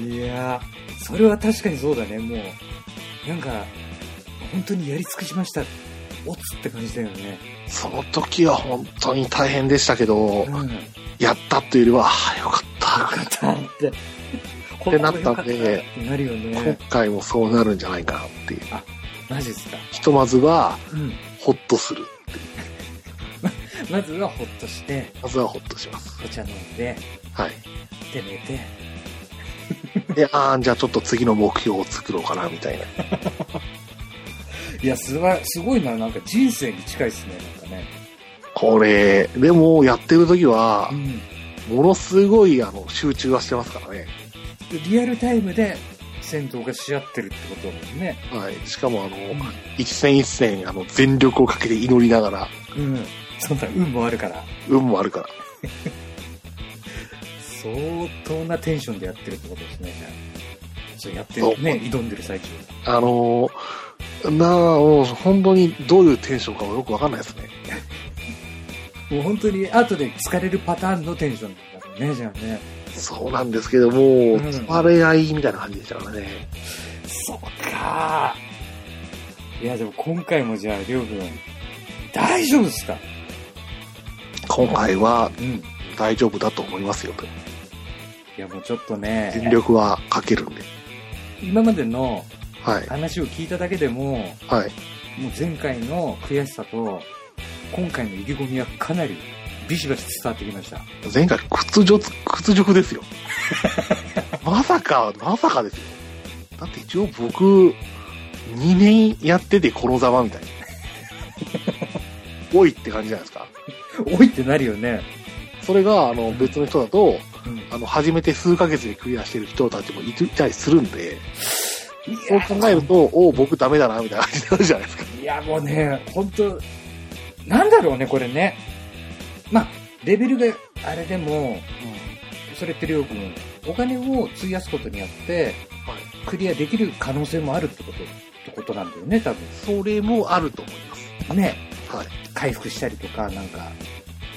い。いやー、それは確かにそうだね、もう。なんか、本当にやり尽くしました。おつって感じだよね。その時は本当に大変でしたけど、うん。よやったっていうよりは、あーよかった。かったって。ってなったんでなるよ今ね。回もそうなるんじゃないかなっていう。マジっすか。ひとまずは、うん。ほっとする。まずはほっとして、まずはほっとします。お茶飲んで、はい。で寝て、で、ああ、じゃあちょっと次の目標を作ろうかな、みたいな。いや、すば、すごいな、なんか人生に近いですね、なんかね。これ、でも、やってる時はう、ん。ものすごい、あの、集中はしてますからね。リアルタイムで戦闘がし合ってるってことだもんね。はい。しかも、あの、一戦一戦、あの、全力をかけて祈りながら、うん。そんな運もあるから、運もあるから。相当なテンションでやってるってことですね、じゃあ。そうやってる、ね、挑んでる最中。あのなあ、もう本当にどういうテンションかもよくわかんないですね。もう本当に後で疲れるパターンのテンションだろうね、じゃあね。そうなんですけども、ん疲れ合いみたいな感じでしたからね。そうかいや、でも今回もじゃあ、りょうくん、大丈夫ですか？今回はうん。大丈夫だと思いますよと。いや、もうちょっとね、全力はかけるんで。今までのはい。話を聞いただけでも、はい。もう前回の悔しさと、今回の意気込みはかなりビシバシ伝わってきました。前回屈辱、屈辱ですよ。まさか、まさかですよ。だって一応僕、2年やっててこのざまみたいな。おいって感じじゃないですか。おいってなるよね。それが、あの、別の人だと、うん。あの、初めて数ヶ月でクリアしてる人たちもいたりするんで、そう考えると、おう、僕ダメだな、みたいな感じになるじゃないですか。いや、もうね、本当なんだろうね、これね。まあ、レベルがあれでも、それってりょうくん、お金を費やすことによって、はい。クリアできる可能性もあるってこと、ってことなんだよね、多それもあると思います。分。ね。はい。回復したりとか、なんか、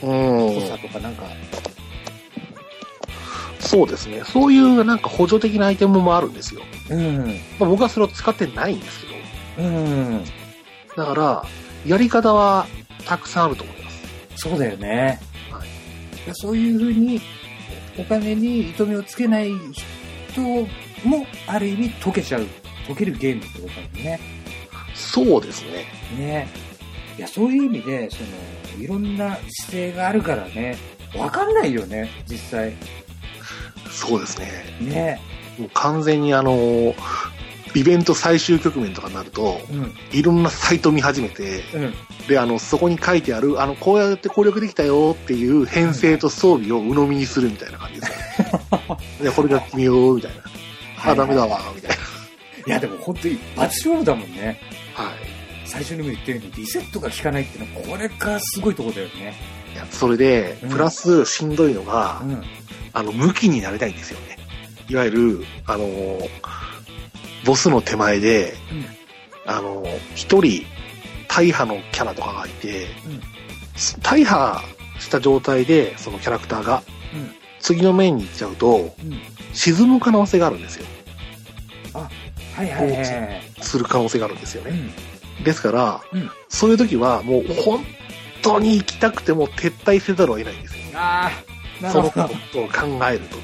う補ん。佐とかなんか、そうですね。そういうなんか補助的なアイテムもあるんですよ。うん。まあ、僕はそれを使ってないんですけど。うん。だから、やり方はたくさんあると思います。そうだよね。はいそういうふうに、お金に糸目をつけない人も、ある意味解けちゃう、解けるゲームってことだもんね。そうですね。ね。いや、そういう意味で、その、いろんな姿勢があるからね、わかんないよね、実際。そうですね。ね。もう完全にあの、イベント最終局面とかになると、うん。いろんなサイト見始めて、うん。で、あの、そこに書いてある、あの、こうやって攻略できたよっていう編成と装備を鵜呑みにするみたいな感じですよ。で、これが決めよう、みたいな。あ、ダメだわ、みたいな。いや、でも本当に一発勝負だもんね。はい。最初にも言ったように、リセットが効かないっていうのは、これがすごいとこだよね。いや、それでうん、プラスしんどいのが、うん。あの、向きになりたいんですよね。いわゆる、あの、ボスの手前で、うんあの、一人、大破のキャラとかがいて、うん大破した状態で、そのキャラクターが、うん。次の面に行っちゃうと、うん。沈む可能性があるんですよ。はいはいはいはい。する可能性があるんですよね。うん。ですから、うんそういう時は、もう本当に行きたくても撤退せざるを得ないんですよ。ああ、なその。ことを考えると。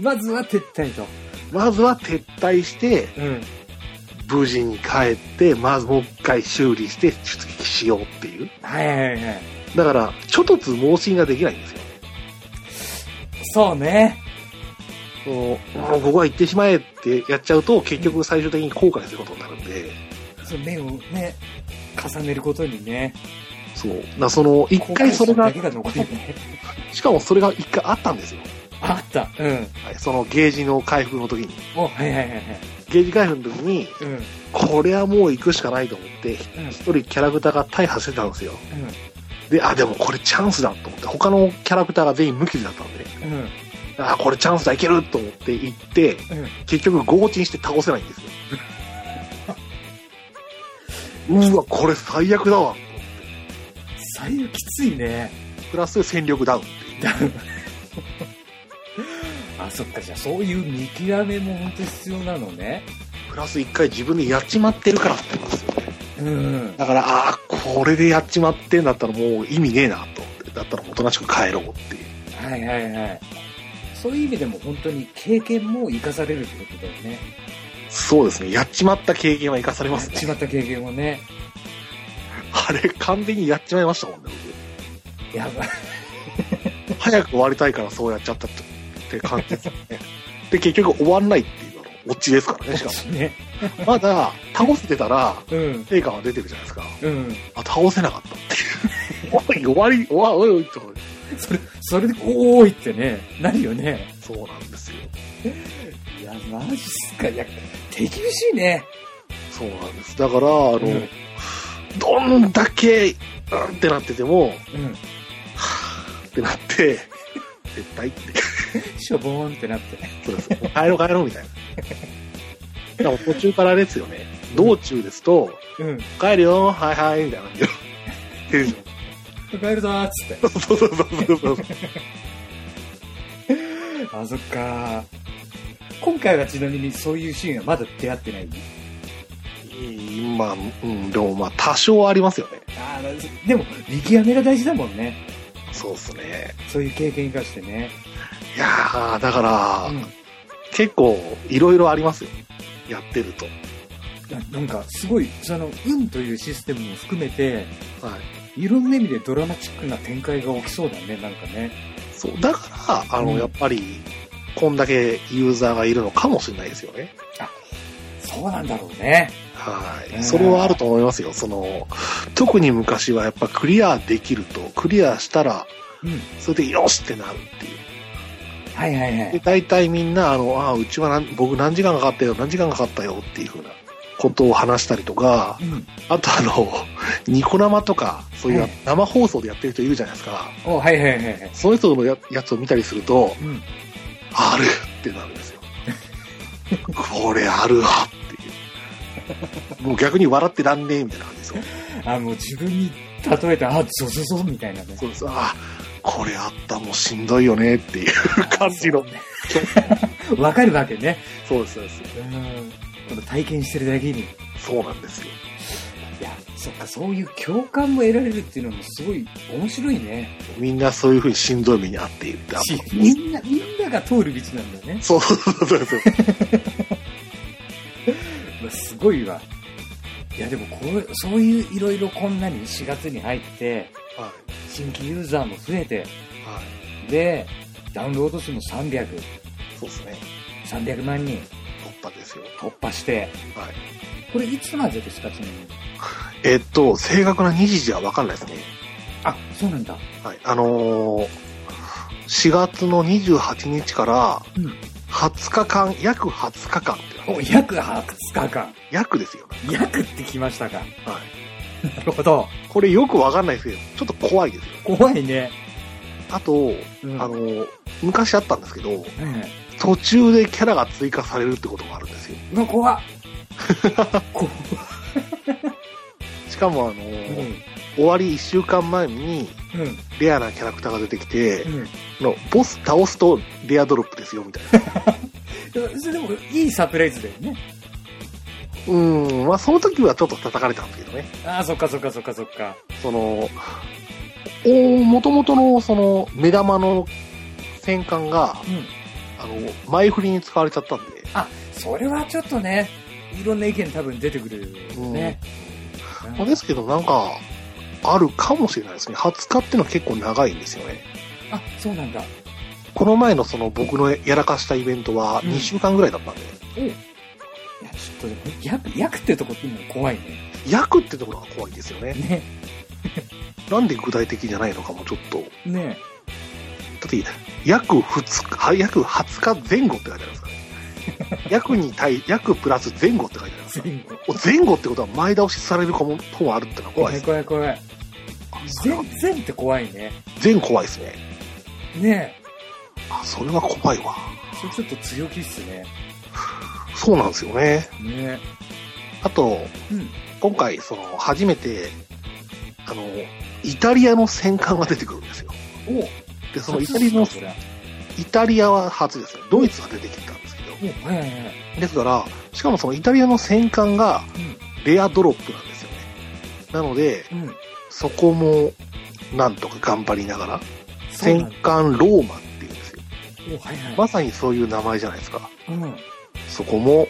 まずは撤退と。まずは撤退して、うん。無事に帰って、まずもう一回修理して出撃しようっていう。はいはいはい。だから、ちょっとつ盲信ができないんですよね。そうね。もうここは行ってしまえってやっちゃうと、結局最終的に後悔することになるんで、その面をね、重ねることにね。そう。だからその、一回それが。しかもそれが一回あったんですよ。あった。うん。はい、そのゲージの回復の時に。お、はいはいはいはい。ゲージ回復の時に。これはもう行くしかないと思って、一人キャラクターが大破してたんですよ。で、あ、でもこれチャンスだと思って、他のキャラクターが全員無傷だったんで、うん。あ、これチャンスだ、いけると思って行って、うん。結局合鎮して倒せないんですよ。うわ、これ最悪だわ。最悪きついね。プラス戦力ダウンっていう。あ、そっか、じゃあそういう見極めも本当に必要なのね。プラス一回自分でやっちまってるからって言うんですよね。うん。だから、ああ、これでやっちまってんだったらもう意味ねえなと思って。だったらおとなしく帰ろうっていう。はいはいはい。そういう意味でも本当に経験も生かされるってことだよね。そうですね。やっちまった経験は生かされますね。やっちまった経験もね。あれ、完全にやっちまいましたもんね、やばい。早く終わりたいからそうやっちゃったって感じですよね。で、結局終わんないっていうののオチですからね、しかも。ね。まだ、倒せてたら、うん。成果は出てるじゃないですか。うん。あ、倒せなかったっていう。おい、終わり、おわ、おいおい、とか。それ、それで、おーいってね、なるよね。そうなんですよ。いや、マジっすか。いや、手厳しいね。そうなんです。だから、あの、うんどんだけ、うんってなってても、うん。ってなって、絶対って。しょぼーんってなって。そうです。もう帰ろう帰ろうみたいな。でも途中からですよね。道中ですと、うん。帰るよ、はいはい、みたいな感じで。テンション帰るぞーっつって。そうそうそうそうそう。あ、そっか。今回はちなみにそういうシーンはまだ出会ってない？まあ、うん、でもまあ多少ありますよね。ああ、でも、見極めが大事だもんね。そうっすね。そういう経験生かしてね。いやー、だから、うん。結構いろいろありますよ。やってると。ななんか、すごい、その、運というシステムも含めて、はい。いろんな意味でドラマチックな展開が起きそうだね、なんかね。そう。だから、あの、うんやっぱり、こんだけユーザーがいるのかもしれないですよね。そうなんだろうね。うんはい。それはあると思いますよ。その、特に昔はやっぱクリアできると、クリアしたら、うん。それでよしってなるっていう。はいはいはで、い。大体みんな、あの、ああ、うちは何僕何時間かかったよ、何時間かかったよっていうふうなことを話したりとかう、ん。あとあの、ニコ生とか、そういうはい生放送でやってる人いるじゃないですか。お、はいはいはいはい。そういう人のややつを見たりすると、うん。あるってなるんですよ。これあるわ。もう逆に笑ってらんねえみたいな感じですよ。あ、もう自分に例えて、あ、ゾゾゾみたいなね。そうです。あ、これあったもうしんどいよねっていう感じの。わかるわけね。そうです、そうです。体験してるだけに。いそうなんですよ。や、そっか、そういう共感も得られるっていうのもすごい面白いね。みんなそういうふうにしんどい目に遭っているって。みんな、みんなが通る道なんだよね。そうそうそうそうごいわ。いや、でもこう、そういういろいろこんなに4月に入って、はい。新規ユーザーも増えて、はい。で、ダウンロード数も300、そうですね。300万人突破ですよ。突破して、はい。これいつまでですか、ちなみに？えっと、正確な日時はわかんないですね。あ、そうなんだ。はい。あのー、4月の28日からうん。20日間、約20日間ってお、約20日間。約ですよね。約ってきましたか？はい。なるほど。これよくわかんないですけど、ちょっと怖いですよ。怖いね。あと、うん。あのー、昔あったんですけど、うん途中でキャラが追加されるってことがあるんですよ。うわ、怖っ。怖っ。しかもあのうーん。終わり1週間前に、うん。レアなキャラクターが出てきて、うん。のボス倒すとレアドロップですよ、みたいな。でも、いいサプライズだよね。うん、まあその時はちょっと叩かれたんですけどね。ああ、そっかそっかそっかそっか。その、お元々のその目玉の戦艦が、うん。あの、前振りに使われちゃったんで、それはちょっとね、いろんな意見多分出てくるよね。まあですけどなんか、あるかもしれないですね。20日ってのは結構長いんですよね。あ、そうなんだ。この前のその僕のやらかしたイベントはうん2週間ぐらいだったんで、いや、ちょっとでも、約、約ってとこっても怖いね。約ってところが怖いんですよね。ね。なんで具体的じゃないのかもちょっと。ねだって、約2日、約20日前後って書いてあるんですかね。約に対、約プラス前後って書いてあるんですか前後。お前後ってことは前倒しされるかも、ともあるってのは怖い怖です。い怖い怖い。それは全然って怖いね。全怖いですね。ねあ、それは怖いわ。それちょっと強気っすね。そうなんですよね。ねあと、うん。今回、その、初めて、あの、イタリアの戦艦が出てくるんですよ。おで、そのイタリアの。イタリアは初ですね。ドイツが出てきたんですけど。おはいはいはい。ですから、しかもそのイタリアの戦艦がうん。レアドロップなんですよね。なので、うん。そこも、なんとか頑張りながら、戦。艦ローマっていうんですよ。おはいはい。まさにそういう名前じゃないですか。うん。そこも、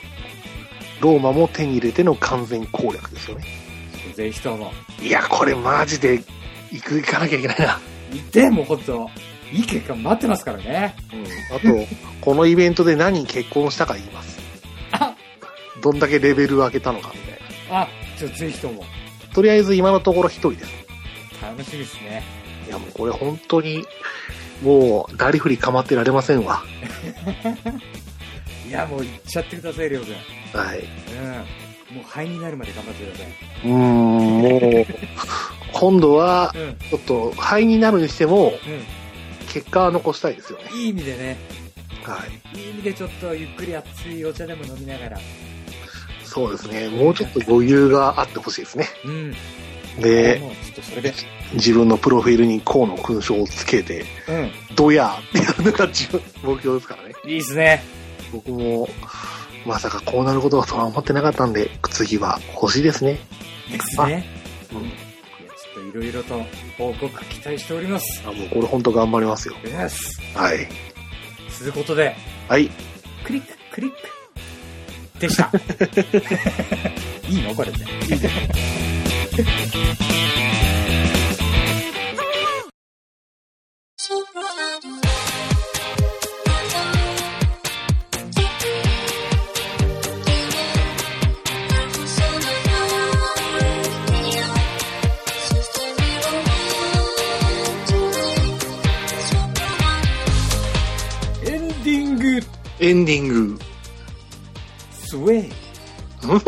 ローマも手に入れての完全攻略ですよね。ぜひとも。いや、これマジで、行く、行かなきゃいけないな。見て、もうほんと、いい結果待ってますからね。うん。あと、このイベントで何人結婚したか言います。あ、どんだけレベル上げたのかみたいな。あ、ちょっとぜひとも、とりあえず今のところ一人です。楽しみですね。いやもうこれ本当に、もう、ダリフリ構ってられませんわ。いや、もう行っちゃってください、りょうくん。はい。うん。もう灰になるまで頑張ってください。うーん、もう、今度は、うん。ちょっと、灰になるにしても、う結果は残したいですよね。ん。いい意味でね、はい。いい意味でちょっとゆっくり熱いお茶でも飲みながら。そうですね。もうちょっと余裕があってほしいですね。うん。で。自分のプロフィールに河野勲章をつけて、うん。ドヤーってやるのが自分、目標ですからね。いいっすね。僕も、まさかこうなることだとは思ってなかったんで、次は欲しいですね。ですね。うん。いや、ちょっといろいろと報告期待しております。あもうこれ本当頑張りますよ。です。はい。ということで、はい。クリック、クリック。でした。いいの？これで。エンディング、エンディング。スウェイ。う ん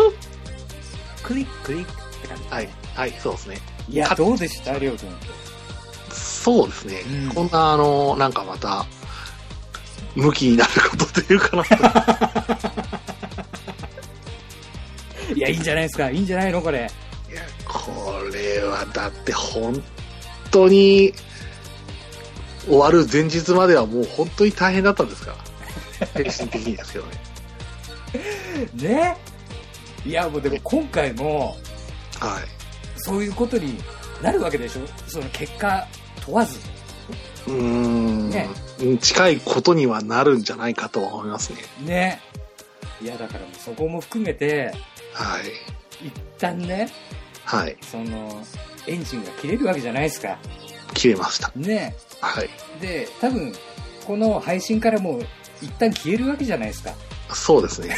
クリック、クリックって感じ。はい。はい、そうですね。いや、かどうでした？りょうくん。そうですね。うんこんな、あの、なんかまた、向きになることというかな。いや、いいんじゃないですか？いいんじゃないの？これ。いや、これはだって本当に、終わる前日まではもう本当に大変だったんですから。精神的にですけどね。ねいや、もうでも今回も、はい。そういうことになるわけでしょ？その結果問わず。うーん、ね近いことにはなるんじゃないかとは思いますね。ねいや、だからもうそこも含めて、はい。一旦ね、はい。その、エンジンが切れるわけじゃないですか。切れました。ねはい。で、多分、この配信からもう一旦消えるわけじゃないですか。そうですね。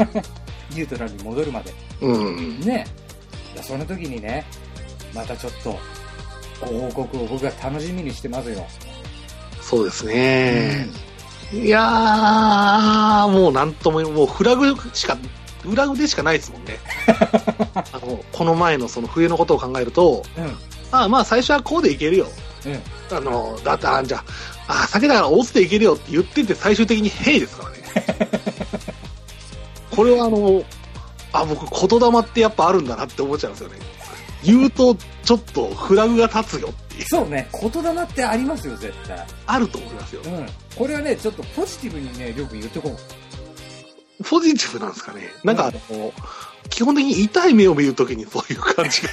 ニュートラルに戻るまで。うん。ねだその時にね、またちょっと、ご報告を僕が楽しみにしてますよ。そうですね。いやー、もうなんとも、もうフラグしか、フラグでしかないですもんね。あの、この前のその冬のことを考えると、うん。うん。ああまあ最初はこうでいけるよ。うん。あの、だって、あじゃあ、あ酒だからオスでいけるよって言ってて最終的にヘイですからね。これはあの、あ、僕言霊ってやっぱあるんだなって思っちゃうんですよね。言うとちょっとフラグが立つよっていう、そうね、言霊ってありますよ、絶対。あると思いますよ。うん。これはね、ちょっとポジティブにね、よく言ってこう。ポジティブなんですかね。なんかあの、基本的に痛い目を見るときにそういう感じが。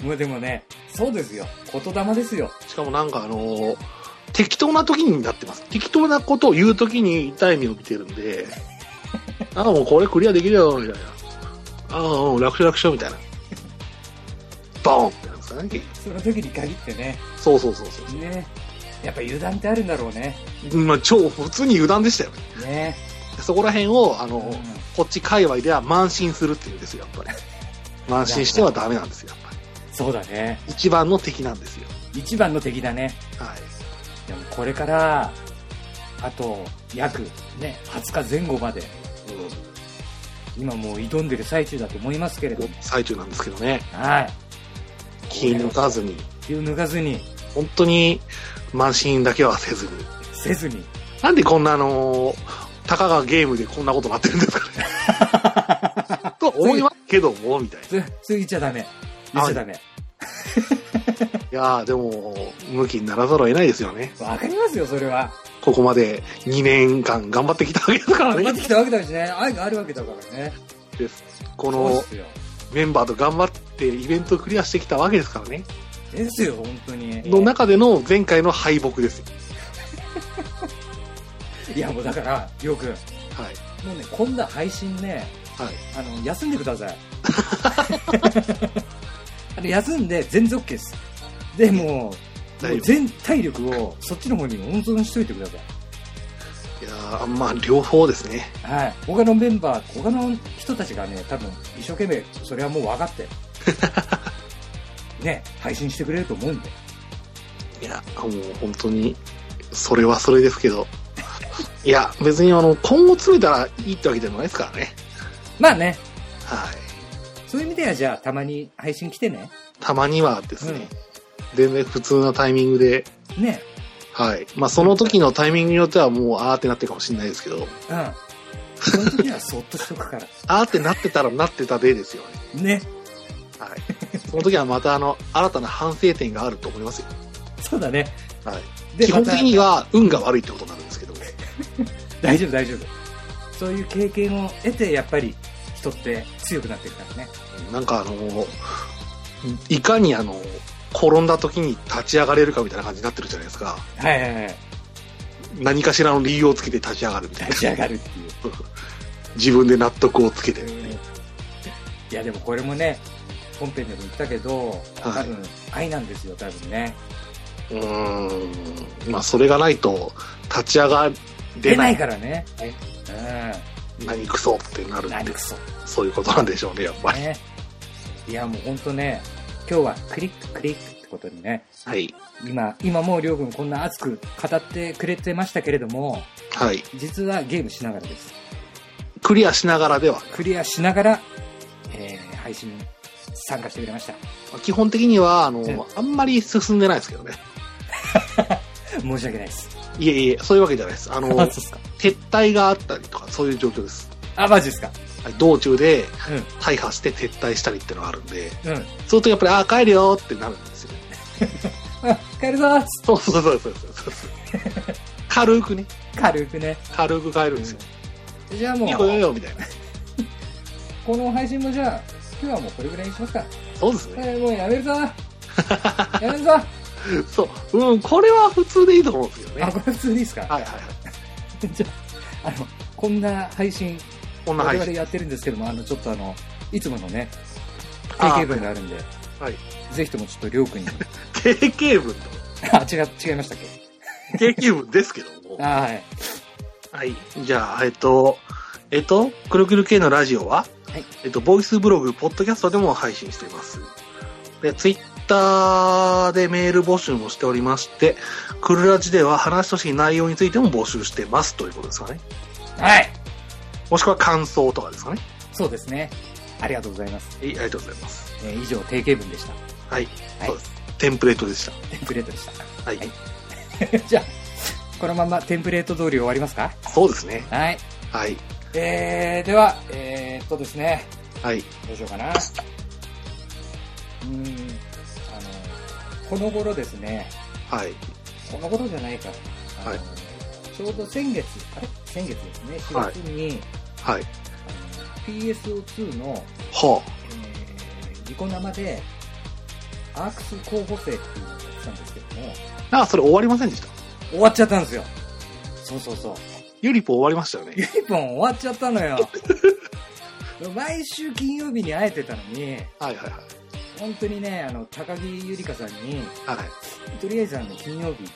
もうでもね、そうですよ。言霊ですよ。しかもなんかあの、適当な時になってます。適当なことを言う時に痛い目を見てるんで、ああ、もうこれクリアできるよ、みたいな。ああ、うん楽勝楽勝みたいな。ボーンってなんですかね。その時に限ってね。そうそうそうそう。ね。やっぱ油断ってあるんだろうね。まあ、超普通に油断でしたよね。ね。そこら辺を、あの、うんこっち界隈では慢心するって言うんですよ、やっぱり。慢心してはダメなんですよ、やっぱり。そうだね。一番の敵なんですよ。一番の敵だね。はい。これから、あと、約、ね、20日前後まで、今もう挑んでる最中だと思いますけれども。最中なんですけどね。はい。気抜かずに、気を抜かずに、本当に慢心だけはせずに。せずに。なんでこんなあのーたかがゲームでこんなことなってるんですかね。と思いますけども、みたいな。過ぎちゃダメ。言っちゃダメ。やー、でも、向きにならざるを得ないですよね。わかりますよ、それは。ここまで2年間頑張ってきたわけですからね頑張って。きたわけだしね。愛があるわけだからね。ですこの。メンバーと頑張ってイベントをクリアしてきたわけですからね。ですよ、本当に。の中での前回の敗北ですよ。いや、もうだから、りょうくん。はい。もうね、こんな配信ね、はい。あの、休んでください。あの休んで全然 OK です。でもう、もう全体力をそっちの方に温存しといてください。いやーまあ、両方ですね。はい。他のメンバー、他の人たちがね、多分一生懸命、それはもう分かって、ね、配信してくれると思うんで。いや、もう本当に、それはそれですけど。いや、別にあの、今後詰めたらいいってわけじゃないですからね。まあね、はい。そういう意味ではじゃあたまに配信来てね。たまにはですね、全然普通なタイミングで、ね。はい。まあ、その時のタイミングによってはもう、あーってなってるかもしれないですけど、うん。その時はそっとしとくから。あーってなってたらなってたでですよね。ね。はい。その時はまたあの、新たな反省点があると思いますよ。そうだね。はい。で基本的にまは運が悪いってことになるんですけど、た 大丈夫大丈夫。そういう経験を得て、やっぱり人って強くなってるからね。なんかあの、いかにあの、転んだ時に立ち上がれるかみたいな感じになってるじゃないですか。はいはいはい。何かしらの理由をつけて立ち上がるみたいな立。ち上がるっていう。自分で納得をつけて。いやでもこれもね、本編でも言ったけど、多分愛なんですよ、多分ね。うーん。まあ、それがないと、立ち上が出なれないい。からね。う何クソってなるん。んでそ。そういうことなんでしょうね、やっぱり。ね。いやもうほんとね、今日はクリッククリックってことにね、はい。今、今もうりょうくんこんな熱く語ってくれてましたけれども、はい。実はゲームしながらです。クリアしながらでは、クリアしながら、えー、配信に参加してくれました。基本的には、あの、うんあんまり進んでないですけどね。申し訳ないです。いえいえ、そういうわけじゃないです。あの、あ、そうっすか。撤退があったりとか、そういう状況です。あ、マジですか。はい道中でう大破して撤退したりっていうのがあるんで、ん。うん。そうするとやっぱり、ああ、帰るよってなるんですよ。あ、帰るぞーっつっそうそうそうそうそうそう。軽くね、て軽くね。軽く帰るんですよ。じゃあもういい、子よよ、みたいな。この配信もじゃあ、今日はもうこれぐらいにしますか。そうですね。えー、もうやめるぞやめるぞ そう。うん、これは普通でいいと思うんですけどね。あ、これ普通でいいですか？はいはいはい。じゃあ、あの、こんな配信、こんな配信。我々やってるんですけども、あの、ちょっとあの、いつものね、定型文があるんで、はい。ぜひともちょっとりょうくんに、定型文あ、違う、違いましたっけ？と、定型文ですけども。はい。はい。じゃあ、えっと、えっと、くるくる系のラジオは、はいえっと、ボイスブログ、ポッドキャストでも配信しています。で、ツイッターでメール募集もしておりまして、クルラジでは話してほしい内容についても募集してますということですかね。はい。もしくは感想とかですかね。そうですね。ありがとうございます。はい、ありがとうございます。えー以上、定型文でした。はい。はいそうです。テンプレートでした。テンプレートでした。はい。はい じゃあ、このままテンプレート通り終わりますか？そうですね。はい。はい。えー、では、えー、っとですね、はい。どうしようかな。うーん、この頃ですね、はい。この頃じゃないか。はいちょうど先月、あれ？先月ですね、4月に、はい。あの PSO2 の、はえー、ニコ生で、アークス候補生っていうのをやってたんですけども、あ。あ、それ終わりませんでした？終わっちゃったんですよ。そうそうそう。ユリポ終わりましたよね。ユニポン終わっちゃったのよ。毎週金曜日に会えてたのに、はいはいはい。本当にね、あの、高木ゆりかさんに、はい。とりあえずあの、金曜日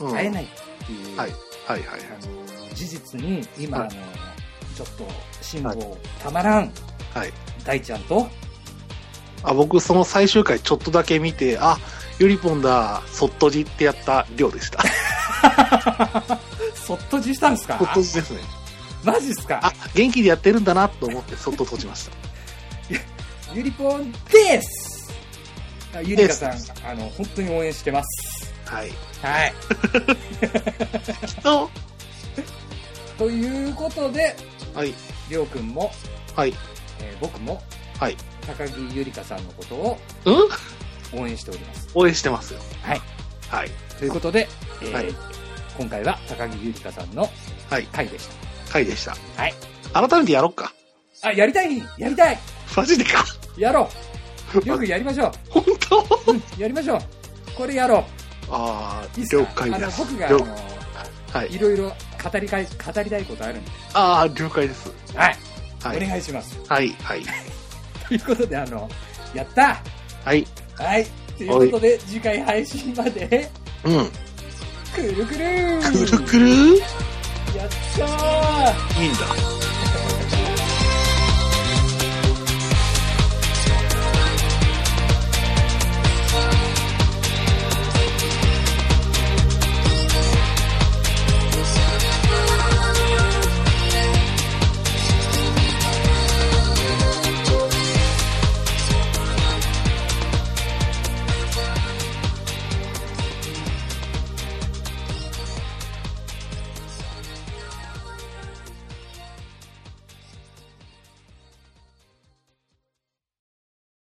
うん会えないっていう、はい。はいはいはい。あの、事実に、今、はいあの、ちょっと、辛抱たまらん、はい。大ちゃんと、あ、僕その最終回ちょっとだけ見て、あ、ユリポンだ、そっとじってやった量でした。そっとじしたんですか？そっとじですね。マジっすか？あ、元気でやってるんだなと思ってそっと閉じました。ゆりぽんですあゆりかさん、あの、本当に応援してます。はい。はい。と、ということで、はい。りょうくんも、はい。えー僕も、はい。高木ゆりかさんのことをうん？応援しております。応援してますよ。はい。はい。ということで、えーはい今回は高木ゆりかさんのはい。回でし回でした。た。はい。改めてやろっか。あ、やりたいやりたいマジでか。やろうよくやりましょう。本当？うん、やりましょう。これやろあう。いいっあ、すか？了解であの、す。僕が、あ了の、はい。いろいろ語りかい、語りたいことあるんで。ああ、了解です。はい。はい。お願いします。はい。はい。ということで、あの、やったはい。はい。ということで、次回配信まで、うん。くるくるくるくるいいんやったーだ。